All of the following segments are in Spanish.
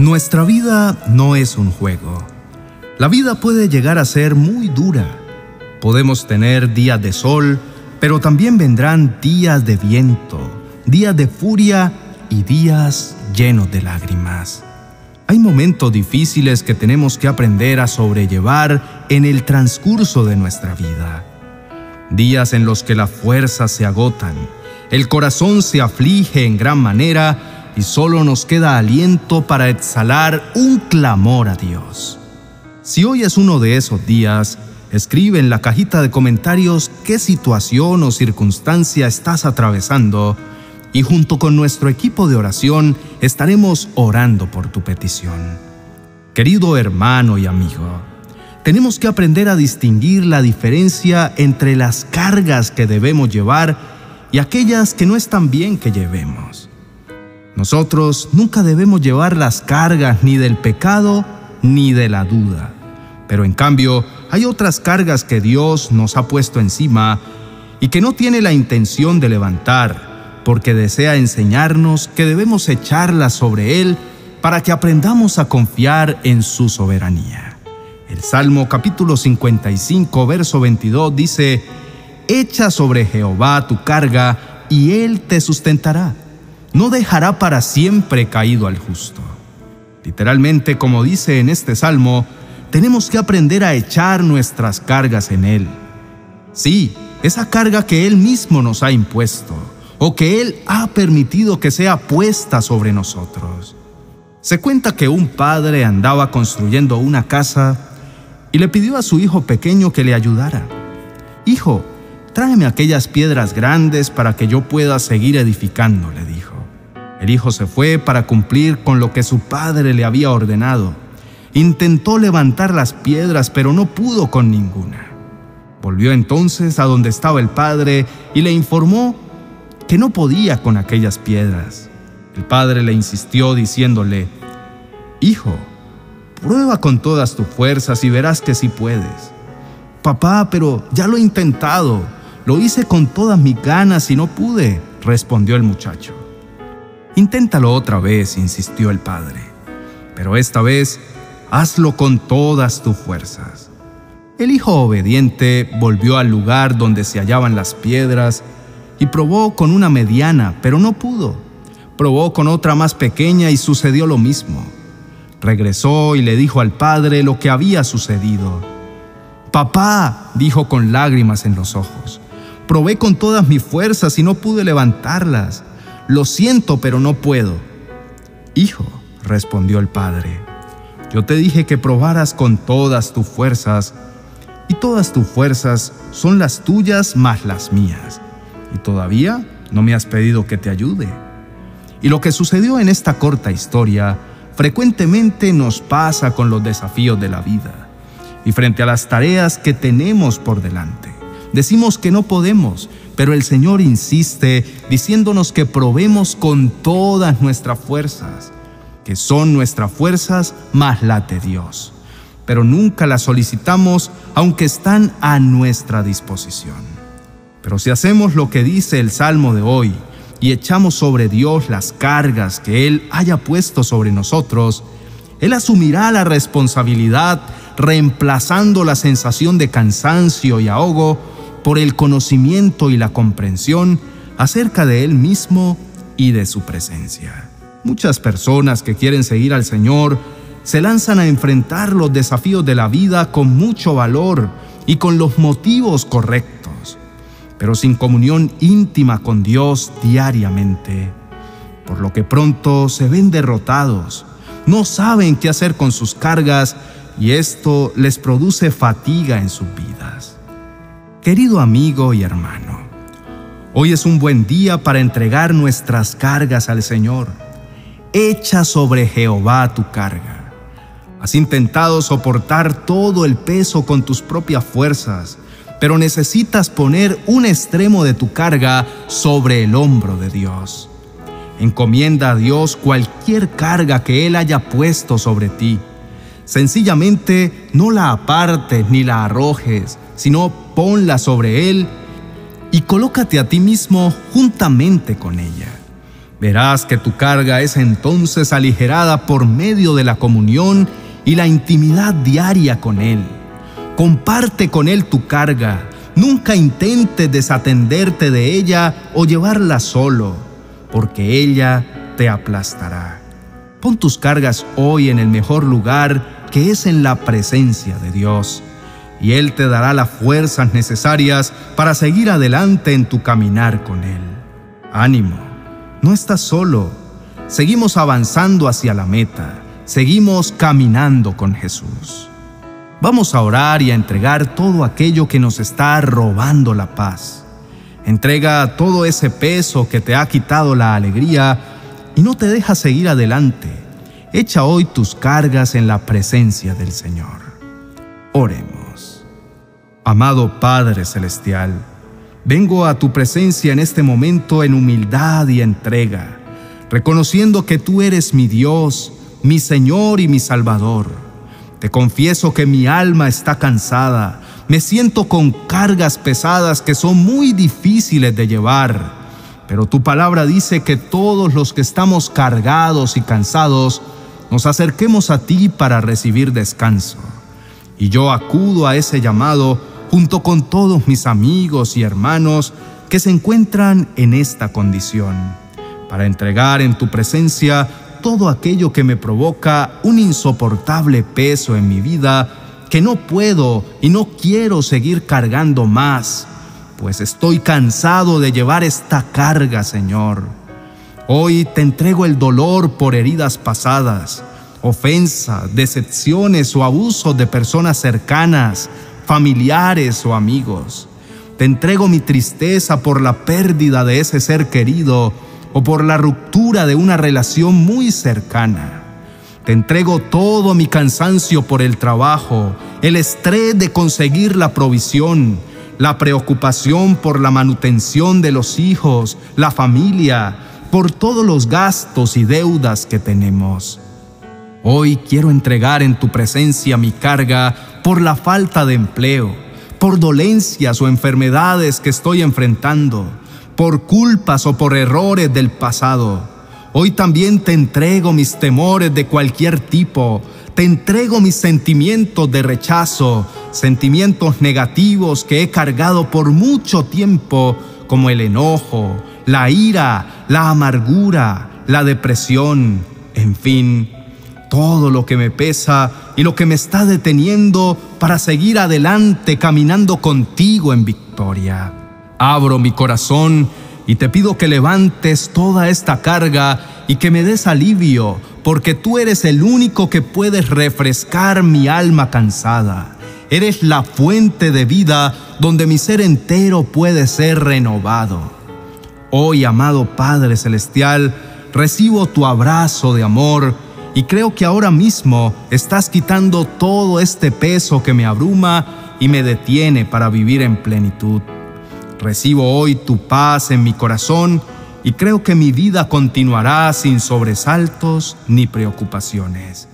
Nuestra vida no es un juego. La vida puede llegar a ser muy dura. Podemos tener días de sol, pero también vendrán días de viento, días de furia y días llenos de lágrimas. Hay momentos difíciles que tenemos que aprender a sobrellevar en el transcurso de nuestra vida. Días en los que las fuerzas se agotan, el corazón se aflige en gran manera y solo nos queda aliento para exhalar un clamor a Dios. Si hoy es uno de esos días, escribe en la cajita de comentarios qué situación o circunstancia estás atravesando y junto con nuestro equipo de oración estaremos orando por tu petición. Querido hermano y amigo, tenemos que aprender a distinguir la diferencia entre las cargas que debemos llevar y aquellas que no están bien que llevemos. Nosotros nunca debemos llevar las cargas ni del pecado ni de la duda. Pero en cambio, hay otras cargas que Dios nos ha puesto encima y que no tiene la intención de levantar, porque desea enseñarnos que debemos echarlas sobre Él para que aprendamos a confiar en su soberanía. El Salmo capítulo 55, verso 22 dice, Echa sobre Jehová tu carga y Él te sustentará no dejará para siempre caído al justo. Literalmente, como dice en este salmo, tenemos que aprender a echar nuestras cargas en Él. Sí, esa carga que Él mismo nos ha impuesto o que Él ha permitido que sea puesta sobre nosotros. Se cuenta que un padre andaba construyendo una casa y le pidió a su hijo pequeño que le ayudara. Hijo, tráeme aquellas piedras grandes para que yo pueda seguir edificando, le dijo. El hijo se fue para cumplir con lo que su padre le había ordenado. Intentó levantar las piedras, pero no pudo con ninguna. Volvió entonces a donde estaba el padre y le informó que no podía con aquellas piedras. El padre le insistió diciéndole, Hijo, prueba con todas tus fuerzas y verás que sí puedes. Papá, pero ya lo he intentado, lo hice con todas mis ganas y no pude, respondió el muchacho. Inténtalo otra vez, insistió el padre, pero esta vez hazlo con todas tus fuerzas. El hijo obediente volvió al lugar donde se hallaban las piedras y probó con una mediana, pero no pudo. Probó con otra más pequeña y sucedió lo mismo. Regresó y le dijo al padre lo que había sucedido. Papá, dijo con lágrimas en los ojos, probé con todas mis fuerzas y no pude levantarlas. Lo siento, pero no puedo. Hijo, respondió el padre, yo te dije que probaras con todas tus fuerzas, y todas tus fuerzas son las tuyas más las mías, y todavía no me has pedido que te ayude. Y lo que sucedió en esta corta historia frecuentemente nos pasa con los desafíos de la vida y frente a las tareas que tenemos por delante. Decimos que no podemos, pero el Señor insiste diciéndonos que probemos con todas nuestras fuerzas, que son nuestras fuerzas más las de Dios, pero nunca las solicitamos aunque están a nuestra disposición. Pero si hacemos lo que dice el Salmo de hoy y echamos sobre Dios las cargas que Él haya puesto sobre nosotros, Él asumirá la responsabilidad reemplazando la sensación de cansancio y ahogo por el conocimiento y la comprensión acerca de Él mismo y de su presencia. Muchas personas que quieren seguir al Señor se lanzan a enfrentar los desafíos de la vida con mucho valor y con los motivos correctos, pero sin comunión íntima con Dios diariamente, por lo que pronto se ven derrotados, no saben qué hacer con sus cargas y esto les produce fatiga en sus vidas. Querido amigo y hermano, hoy es un buen día para entregar nuestras cargas al Señor. Echa sobre Jehová tu carga. Has intentado soportar todo el peso con tus propias fuerzas, pero necesitas poner un extremo de tu carga sobre el hombro de Dios. Encomienda a Dios cualquier carga que Él haya puesto sobre ti. Sencillamente no la apartes ni la arrojes, sino ponla sobre Él y colócate a ti mismo juntamente con ella. Verás que tu carga es entonces aligerada por medio de la comunión y la intimidad diaria con Él. Comparte con Él tu carga. Nunca intentes desatenderte de ella o llevarla solo, porque ella te aplastará. Pon tus cargas hoy en el mejor lugar que es en la presencia de Dios, y Él te dará las fuerzas necesarias para seguir adelante en tu caminar con Él. Ánimo no estás solo. Seguimos avanzando hacia la meta. Seguimos caminando con Jesús. Vamos a orar y a entregar todo aquello que nos está robando la paz. Entrega todo ese peso que te ha quitado la alegría y no te deja seguir adelante. Echa hoy tus cargas en la presencia del Señor. Oremos. Amado Padre Celestial, Vengo a tu presencia en este momento en humildad y entrega, reconociendo que tú eres mi Dios, mi Señor y mi Salvador. Te confieso que mi alma está cansada, me siento con cargas pesadas que son muy difíciles de llevar, pero tu palabra dice que todos los que estamos cargados y cansados, nos acerquemos a ti para recibir descanso. Y yo acudo a ese llamado junto con todos mis amigos y hermanos que se encuentran en esta condición, para entregar en tu presencia todo aquello que me provoca un insoportable peso en mi vida que no puedo y no quiero seguir cargando más, pues estoy cansado de llevar esta carga, Señor. Hoy te entrego el dolor por heridas pasadas, ofensa, decepciones o abusos de personas cercanas, familiares o amigos. Te entrego mi tristeza por la pérdida de ese ser querido o por la ruptura de una relación muy cercana. Te entrego todo mi cansancio por el trabajo, el estrés de conseguir la provisión, la preocupación por la manutención de los hijos, la familia, por todos los gastos y deudas que tenemos. Hoy quiero entregar en tu presencia mi carga por la falta de empleo, por dolencias o enfermedades que estoy enfrentando, por culpas o por errores del pasado. Hoy también te entrego mis temores de cualquier tipo, te entrego mis sentimientos de rechazo, sentimientos negativos que he cargado por mucho tiempo, como el enojo, la ira, la amargura, la depresión, en fin todo lo que me pesa y lo que me está deteniendo para seguir adelante caminando contigo en victoria. Abro mi corazón y te pido que levantes toda esta carga y que me des alivio, porque tú eres el único que puedes refrescar mi alma cansada. Eres la fuente de vida donde mi ser entero puede ser renovado. Hoy, amado Padre Celestial, recibo tu abrazo de amor, y creo que ahora mismo estás quitando todo este peso que me abruma y me detiene para vivir en plenitud. Recibo hoy tu paz en mi corazón y creo que mi vida continuará sin sobresaltos ni preocupaciones,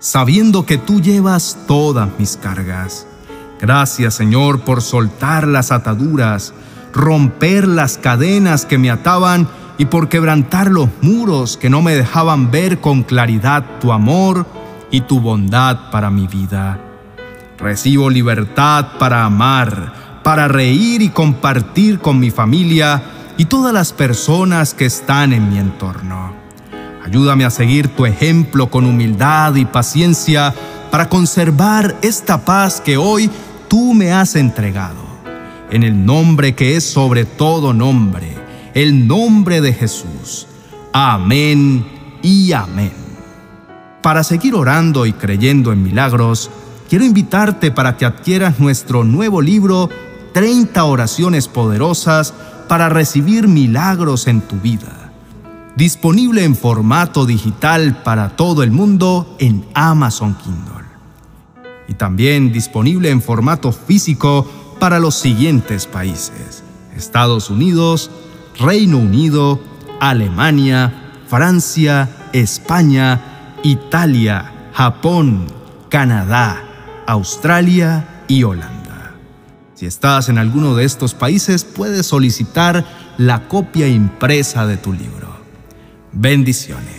sabiendo que tú llevas todas mis cargas. Gracias Señor por soltar las ataduras, romper las cadenas que me ataban y por quebrantar los muros que no me dejaban ver con claridad tu amor y tu bondad para mi vida. Recibo libertad para amar, para reír y compartir con mi familia y todas las personas que están en mi entorno. Ayúdame a seguir tu ejemplo con humildad y paciencia para conservar esta paz que hoy tú me has entregado. En el nombre que es sobre todo nombre el nombre de Jesús. Amén y amén. Para seguir orando y creyendo en milagros, quiero invitarte para que adquieras nuestro nuevo libro 30 oraciones poderosas para recibir milagros en tu vida. Disponible en formato digital para todo el mundo en Amazon Kindle. Y también disponible en formato físico para los siguientes países. Estados Unidos, Reino Unido, Alemania, Francia, España, Italia, Japón, Canadá, Australia y Holanda. Si estás en alguno de estos países, puedes solicitar la copia impresa de tu libro. Bendiciones.